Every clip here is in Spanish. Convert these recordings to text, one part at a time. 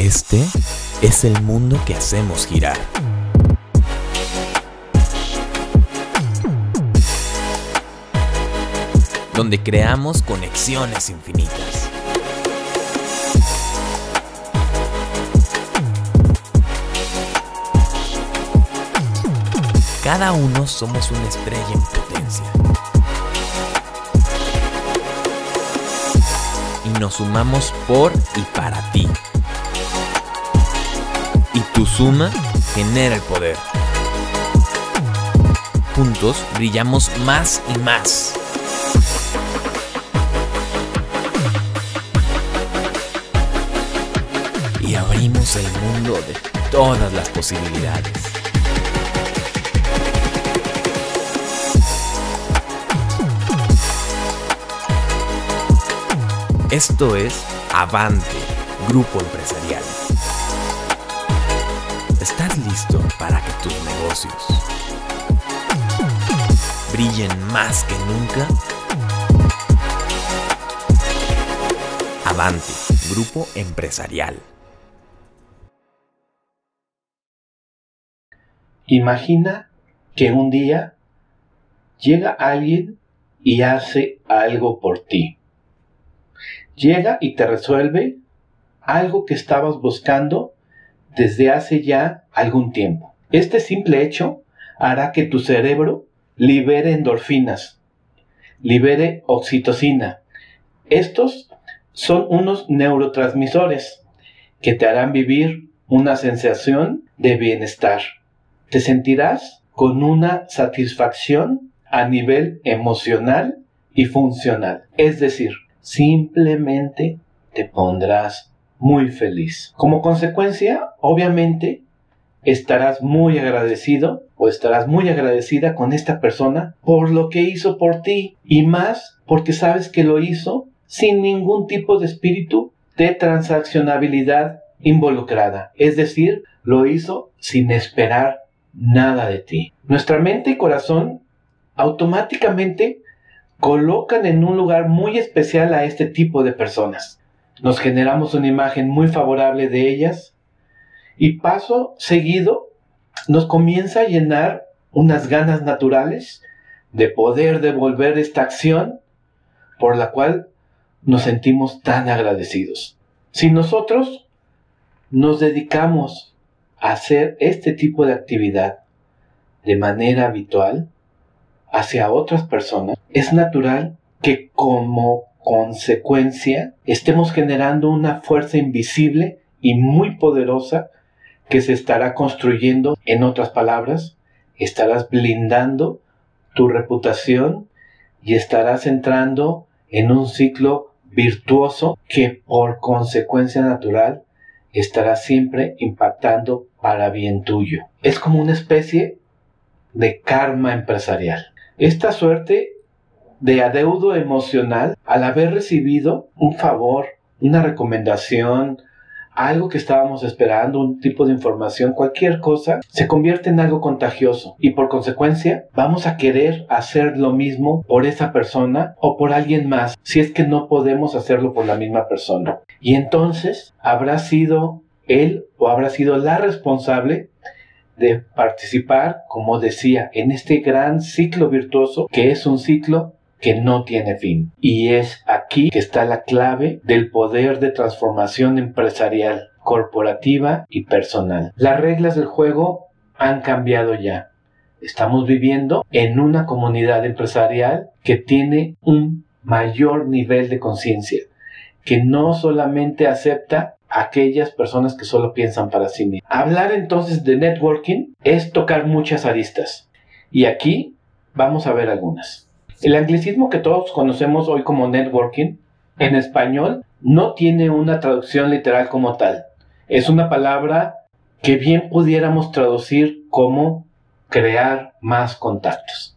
Este es el mundo que hacemos girar. Donde creamos conexiones infinitas. Cada uno somos una estrella en potencia. Y nos sumamos por y para ti. Tu suma genera el poder. Juntos brillamos más y más. Y abrimos el mundo de todas las posibilidades. Esto es Avante, Grupo Empresarial. ¿Estás listo para que tus negocios brillen más que nunca? Avante, Grupo Empresarial. Imagina que un día llega alguien y hace algo por ti llega y te resuelve algo que estabas buscando desde hace ya algún tiempo. Este simple hecho hará que tu cerebro libere endorfinas, libere oxitocina. Estos son unos neurotransmisores que te harán vivir una sensación de bienestar. Te sentirás con una satisfacción a nivel emocional y funcional. Es decir, simplemente te pondrás muy feliz. Como consecuencia, obviamente, estarás muy agradecido o estarás muy agradecida con esta persona por lo que hizo por ti y más porque sabes que lo hizo sin ningún tipo de espíritu de transaccionabilidad involucrada. Es decir, lo hizo sin esperar nada de ti. Nuestra mente y corazón automáticamente colocan en un lugar muy especial a este tipo de personas. Nos generamos una imagen muy favorable de ellas y paso seguido nos comienza a llenar unas ganas naturales de poder devolver esta acción por la cual nos sentimos tan agradecidos. Si nosotros nos dedicamos a hacer este tipo de actividad de manera habitual, hacia otras personas, es natural que como consecuencia estemos generando una fuerza invisible y muy poderosa que se estará construyendo, en otras palabras, estarás blindando tu reputación y estarás entrando en un ciclo virtuoso que por consecuencia natural estará siempre impactando para bien tuyo. Es como una especie de karma empresarial. Esta suerte de adeudo emocional al haber recibido un favor, una recomendación, algo que estábamos esperando, un tipo de información, cualquier cosa, se convierte en algo contagioso y por consecuencia vamos a querer hacer lo mismo por esa persona o por alguien más si es que no podemos hacerlo por la misma persona. Y entonces habrá sido él o habrá sido la responsable de participar, como decía, en este gran ciclo virtuoso que es un ciclo que no tiene fin. Y es aquí que está la clave del poder de transformación empresarial, corporativa y personal. Las reglas del juego han cambiado ya. Estamos viviendo en una comunidad empresarial que tiene un mayor nivel de conciencia, que no solamente acepta aquellas personas que solo piensan para sí mismas. Hablar entonces de networking es tocar muchas aristas. Y aquí vamos a ver algunas. El anglicismo que todos conocemos hoy como networking, en español, no tiene una traducción literal como tal. Es una palabra que bien pudiéramos traducir como crear más contactos.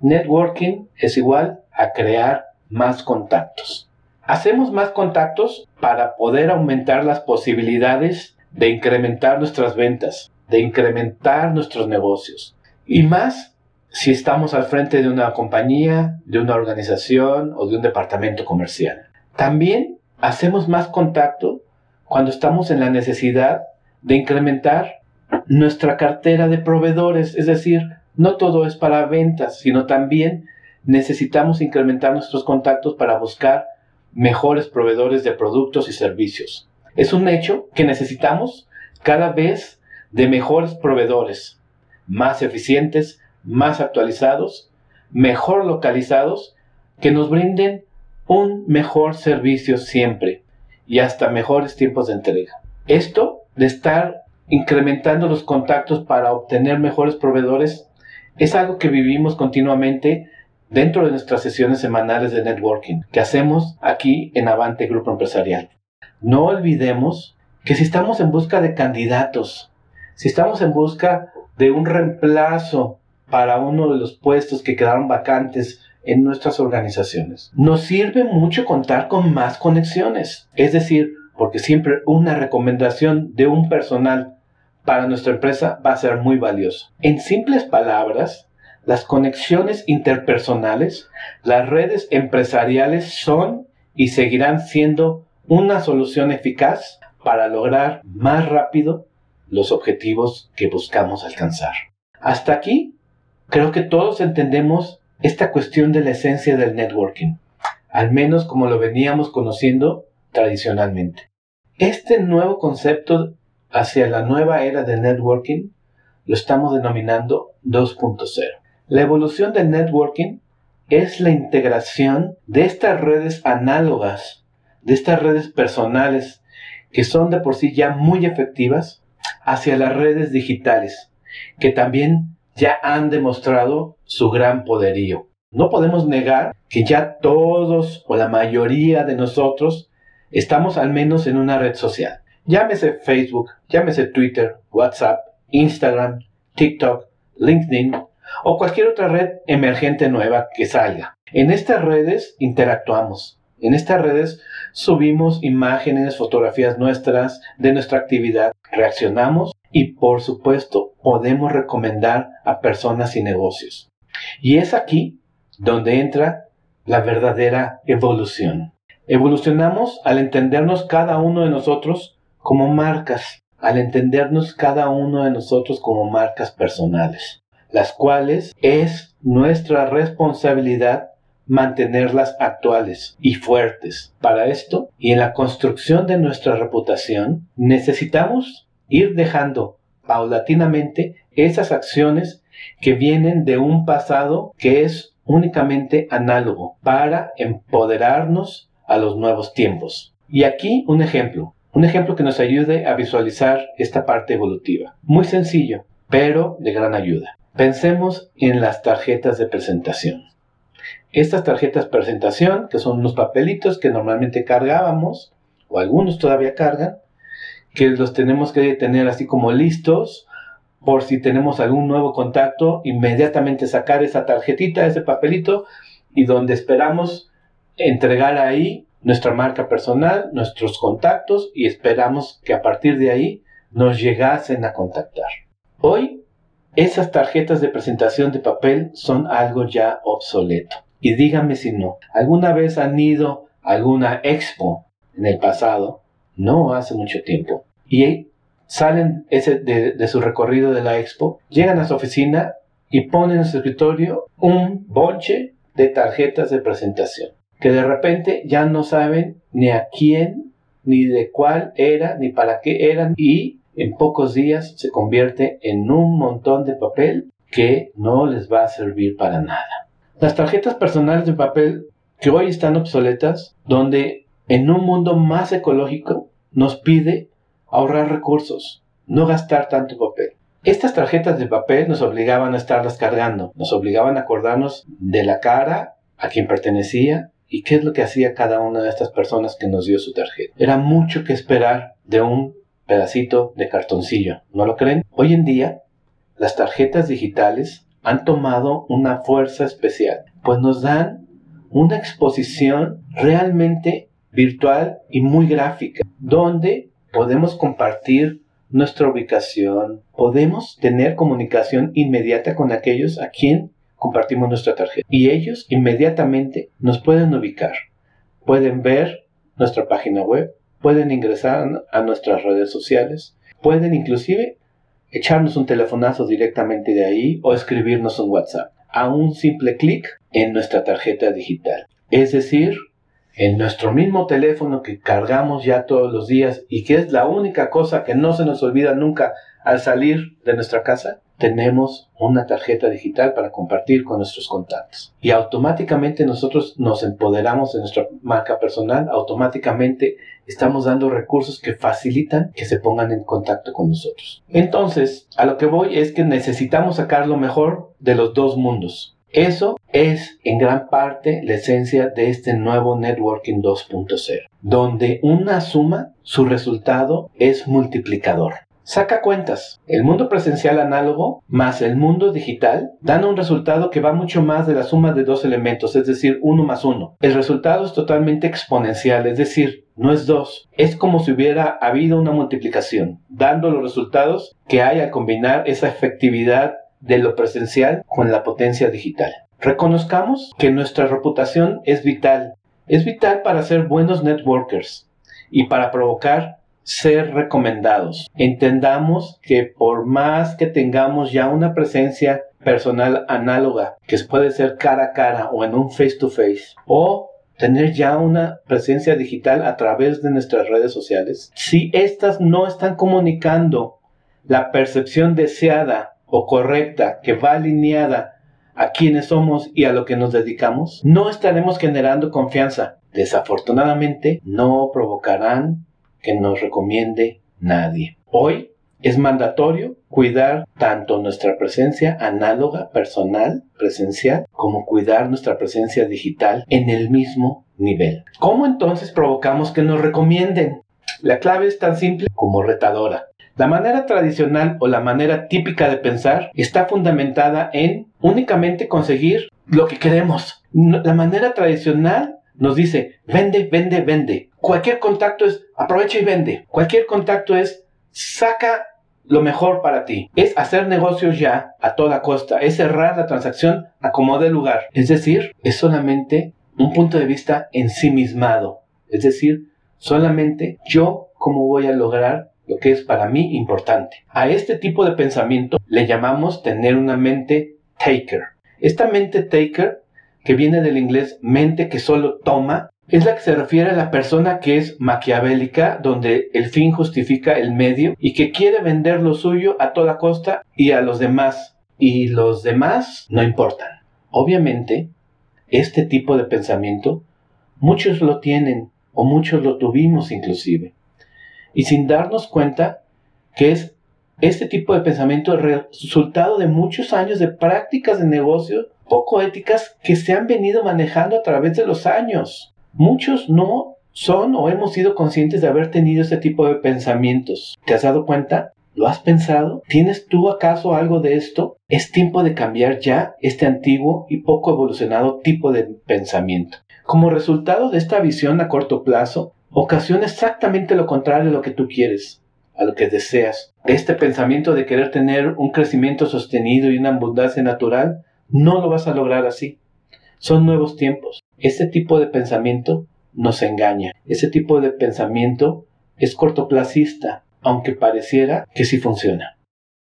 Networking es igual a crear más contactos. Hacemos más contactos para poder aumentar las posibilidades de incrementar nuestras ventas, de incrementar nuestros negocios. Y más si estamos al frente de una compañía, de una organización o de un departamento comercial. También hacemos más contacto cuando estamos en la necesidad de incrementar nuestra cartera de proveedores, es decir, no todo es para ventas, sino también necesitamos incrementar nuestros contactos para buscar mejores proveedores de productos y servicios. Es un hecho que necesitamos cada vez de mejores proveedores, más eficientes, más actualizados, mejor localizados, que nos brinden un mejor servicio siempre y hasta mejores tiempos de entrega. Esto de estar incrementando los contactos para obtener mejores proveedores es algo que vivimos continuamente dentro de nuestras sesiones semanales de networking que hacemos aquí en Avante Grupo Empresarial. No olvidemos que si estamos en busca de candidatos, si estamos en busca de un reemplazo para uno de los puestos que quedaron vacantes en nuestras organizaciones, nos sirve mucho contar con más conexiones. Es decir, porque siempre una recomendación de un personal para nuestra empresa va a ser muy valioso. En simples palabras, las conexiones interpersonales, las redes empresariales son y seguirán siendo una solución eficaz para lograr más rápido los objetivos que buscamos alcanzar. Hasta aquí, creo que todos entendemos esta cuestión de la esencia del networking, al menos como lo veníamos conociendo tradicionalmente. Este nuevo concepto hacia la nueva era del networking lo estamos denominando 2.0. La evolución del networking es la integración de estas redes análogas, de estas redes personales, que son de por sí ya muy efectivas, hacia las redes digitales, que también ya han demostrado su gran poderío. No podemos negar que ya todos o la mayoría de nosotros estamos al menos en una red social. Llámese Facebook, llámese Twitter, WhatsApp, Instagram, TikTok, LinkedIn o cualquier otra red emergente nueva que salga. En estas redes interactuamos. En estas redes subimos imágenes, fotografías nuestras de nuestra actividad, reaccionamos y por supuesto podemos recomendar a personas y negocios. Y es aquí donde entra la verdadera evolución. Evolucionamos al entendernos cada uno de nosotros como marcas, al entendernos cada uno de nosotros como marcas personales, las cuales es nuestra responsabilidad mantenerlas actuales y fuertes. Para esto y en la construcción de nuestra reputación necesitamos ir dejando paulatinamente esas acciones que vienen de un pasado que es únicamente análogo para empoderarnos a los nuevos tiempos. Y aquí un ejemplo, un ejemplo que nos ayude a visualizar esta parte evolutiva. Muy sencillo, pero de gran ayuda. Pensemos en las tarjetas de presentación. Estas tarjetas de presentación, que son unos papelitos que normalmente cargábamos, o algunos todavía cargan, que los tenemos que tener así como listos por si tenemos algún nuevo contacto, inmediatamente sacar esa tarjetita, ese papelito, y donde esperamos entregar ahí nuestra marca personal, nuestros contactos y esperamos que a partir de ahí nos llegasen a contactar. Hoy, esas tarjetas de presentación de papel son algo ya obsoleto. Y díganme si no, ¿alguna vez han ido a alguna expo en el pasado? No hace mucho tiempo. Y salen ese de, de su recorrido de la expo, llegan a su oficina y ponen en su escritorio un bonche de tarjetas de presentación que de repente ya no saben ni a quién, ni de cuál era, ni para qué eran, y en pocos días se convierte en un montón de papel que no les va a servir para nada. Las tarjetas personales de papel que hoy están obsoletas, donde en un mundo más ecológico nos pide ahorrar recursos, no gastar tanto papel. Estas tarjetas de papel nos obligaban a estarlas cargando, nos obligaban a acordarnos de la cara a quien pertenecía, ¿Y qué es lo que hacía cada una de estas personas que nos dio su tarjeta? Era mucho que esperar de un pedacito de cartoncillo, ¿no lo creen? Hoy en día, las tarjetas digitales han tomado una fuerza especial, pues nos dan una exposición realmente virtual y muy gráfica, donde podemos compartir nuestra ubicación, podemos tener comunicación inmediata con aquellos a quien compartimos nuestra tarjeta y ellos inmediatamente nos pueden ubicar. Pueden ver nuestra página web, pueden ingresar a nuestras redes sociales, pueden inclusive echarnos un telefonazo directamente de ahí o escribirnos un WhatsApp a un simple clic en nuestra tarjeta digital. Es decir, en nuestro mismo teléfono que cargamos ya todos los días y que es la única cosa que no se nos olvida nunca al salir de nuestra casa, tenemos una tarjeta digital para compartir con nuestros contactos. Y automáticamente nosotros nos empoderamos de nuestra marca personal, automáticamente estamos dando recursos que facilitan que se pongan en contacto con nosotros. Entonces, a lo que voy es que necesitamos sacar lo mejor de los dos mundos. Eso es en gran parte la esencia de este nuevo Networking 2.0, donde una suma, su resultado es multiplicador. Saca cuentas. El mundo presencial análogo más el mundo digital dan un resultado que va mucho más de la suma de dos elementos, es decir, uno más uno. El resultado es totalmente exponencial, es decir, no es dos. Es como si hubiera habido una multiplicación, dando los resultados que hay al combinar esa efectividad de lo presencial con la potencia digital. Reconozcamos que nuestra reputación es vital. Es vital para ser buenos networkers y para provocar ser recomendados. Entendamos que por más que tengamos ya una presencia personal análoga, que puede ser cara a cara o en un face to face, o tener ya una presencia digital a través de nuestras redes sociales, si estas no están comunicando la percepción deseada o correcta que va alineada a quienes somos y a lo que nos dedicamos, no estaremos generando confianza. Desafortunadamente, no provocarán que nos recomiende nadie. Hoy es mandatorio cuidar tanto nuestra presencia análoga, personal, presencial, como cuidar nuestra presencia digital en el mismo nivel. ¿Cómo entonces provocamos que nos recomienden? La clave es tan simple como retadora. La manera tradicional o la manera típica de pensar está fundamentada en únicamente conseguir lo que queremos. La manera tradicional nos dice, vende, vende, vende. Cualquier contacto es aprovecha y vende. Cualquier contacto es saca lo mejor para ti. Es hacer negocios ya a toda costa. Es cerrar la transacción a como de lugar. Es decir, es solamente un punto de vista ensimismado. Es decir, solamente yo cómo voy a lograr lo que es para mí importante. A este tipo de pensamiento le llamamos tener una mente taker. Esta mente taker que viene del inglés mente que solo toma, es la que se refiere a la persona que es maquiavélica, donde el fin justifica el medio y que quiere vender lo suyo a toda costa y a los demás. Y los demás no importan. Obviamente, este tipo de pensamiento, muchos lo tienen o muchos lo tuvimos inclusive. Y sin darnos cuenta que es este tipo de pensamiento el resultado de muchos años de prácticas de negocio poco éticas que se han venido manejando a través de los años. Muchos no son o hemos sido conscientes de haber tenido ese tipo de pensamientos. ¿Te has dado cuenta? ¿Lo has pensado? ¿Tienes tú acaso algo de esto? Es tiempo de cambiar ya este antiguo y poco evolucionado tipo de pensamiento. Como resultado de esta visión a corto plazo, ocasiona exactamente lo contrario de lo que tú quieres, a lo que deseas. Este pensamiento de querer tener un crecimiento sostenido y una abundancia natural no lo vas a lograr así. Son nuevos tiempos. Ese tipo de pensamiento nos engaña. Ese tipo de pensamiento es cortoplacista, aunque pareciera que sí funciona.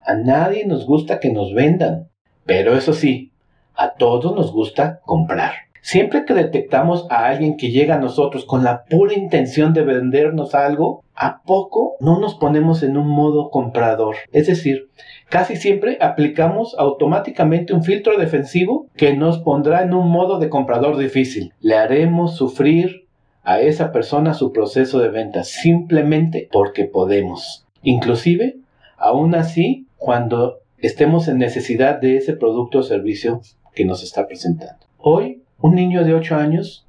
A nadie nos gusta que nos vendan, pero eso sí, a todos nos gusta comprar. Siempre que detectamos a alguien que llega a nosotros con la pura intención de vendernos algo, ¿a poco no nos ponemos en un modo comprador? Es decir, casi siempre aplicamos automáticamente un filtro defensivo que nos pondrá en un modo de comprador difícil. Le haremos sufrir a esa persona su proceso de venta simplemente porque podemos. Inclusive, aún así, cuando estemos en necesidad de ese producto o servicio que nos está presentando. Hoy un niño de 8 años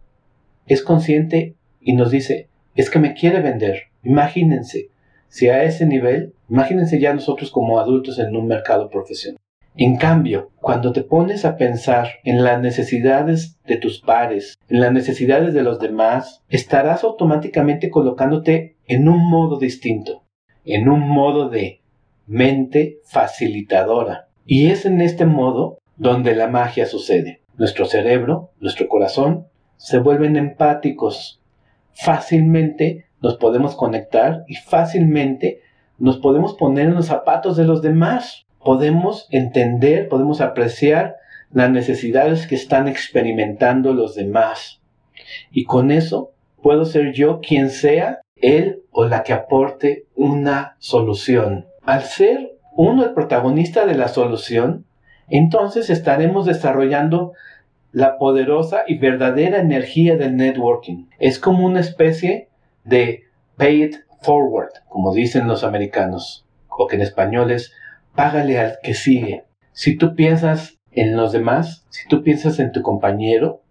es consciente y nos dice, es que me quiere vender. Imagínense, si a ese nivel, imagínense ya nosotros como adultos en un mercado profesional. En cambio, cuando te pones a pensar en las necesidades de tus pares, en las necesidades de los demás, estarás automáticamente colocándote en un modo distinto, en un modo de mente facilitadora. Y es en este modo donde la magia sucede nuestro cerebro, nuestro corazón, se vuelven empáticos. Fácilmente nos podemos conectar y fácilmente nos podemos poner en los zapatos de los demás. Podemos entender, podemos apreciar las necesidades que están experimentando los demás. Y con eso puedo ser yo quien sea él o la que aporte una solución. Al ser uno el protagonista de la solución, entonces estaremos desarrollando la poderosa y verdadera energía del networking. Es como una especie de pay it forward, como dicen los americanos, o que en español es págale al que sigue. Si tú piensas en los demás, si tú piensas en tu compañero,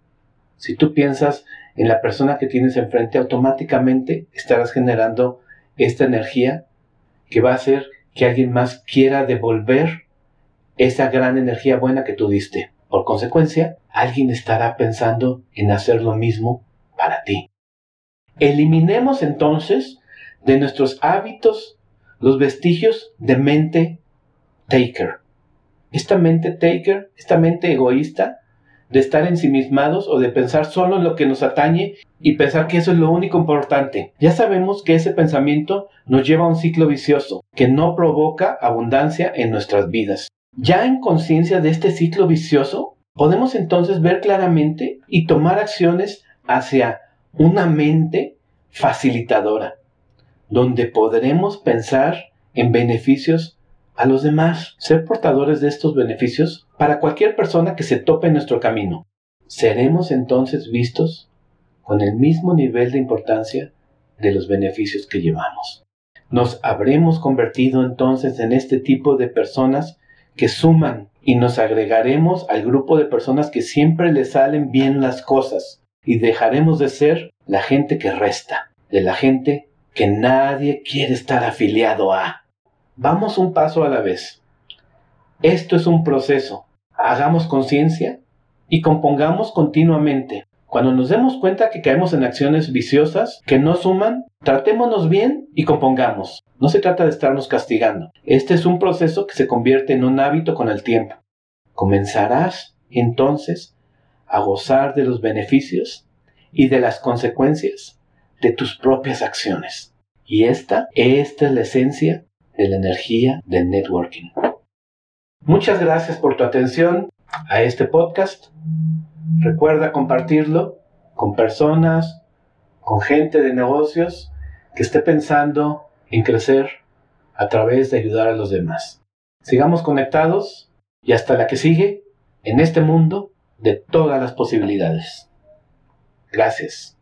si tú piensas en la persona que tienes enfrente, automáticamente estarás generando esta energía que va a hacer que alguien más quiera devolver esa gran energía buena que tú diste. Por consecuencia, alguien estará pensando en hacer lo mismo para ti. Eliminemos entonces de nuestros hábitos los vestigios de mente taker. Esta mente taker, esta mente egoísta, de estar ensimismados o de pensar solo en lo que nos atañe y pensar que eso es lo único importante. Ya sabemos que ese pensamiento nos lleva a un ciclo vicioso que no provoca abundancia en nuestras vidas. Ya en conciencia de este ciclo vicioso, podemos entonces ver claramente y tomar acciones hacia una mente facilitadora, donde podremos pensar en beneficios a los demás, ser portadores de estos beneficios para cualquier persona que se tope en nuestro camino. Seremos entonces vistos con el mismo nivel de importancia de los beneficios que llevamos. Nos habremos convertido entonces en este tipo de personas que suman y nos agregaremos al grupo de personas que siempre le salen bien las cosas y dejaremos de ser la gente que resta, de la gente que nadie quiere estar afiliado a. Vamos un paso a la vez. Esto es un proceso. Hagamos conciencia y compongamos continuamente. Cuando nos demos cuenta que caemos en acciones viciosas que no suman, tratémonos bien y compongamos. No se trata de estarnos castigando. Este es un proceso que se convierte en un hábito con el tiempo. Comenzarás entonces a gozar de los beneficios y de las consecuencias de tus propias acciones. Y esta, es la esencia de la energía del networking. Muchas gracias por tu atención a este podcast. Recuerda compartirlo con personas, con gente de negocios que esté pensando en crecer a través de ayudar a los demás. Sigamos conectados y hasta la que sigue en este mundo de todas las posibilidades. Gracias.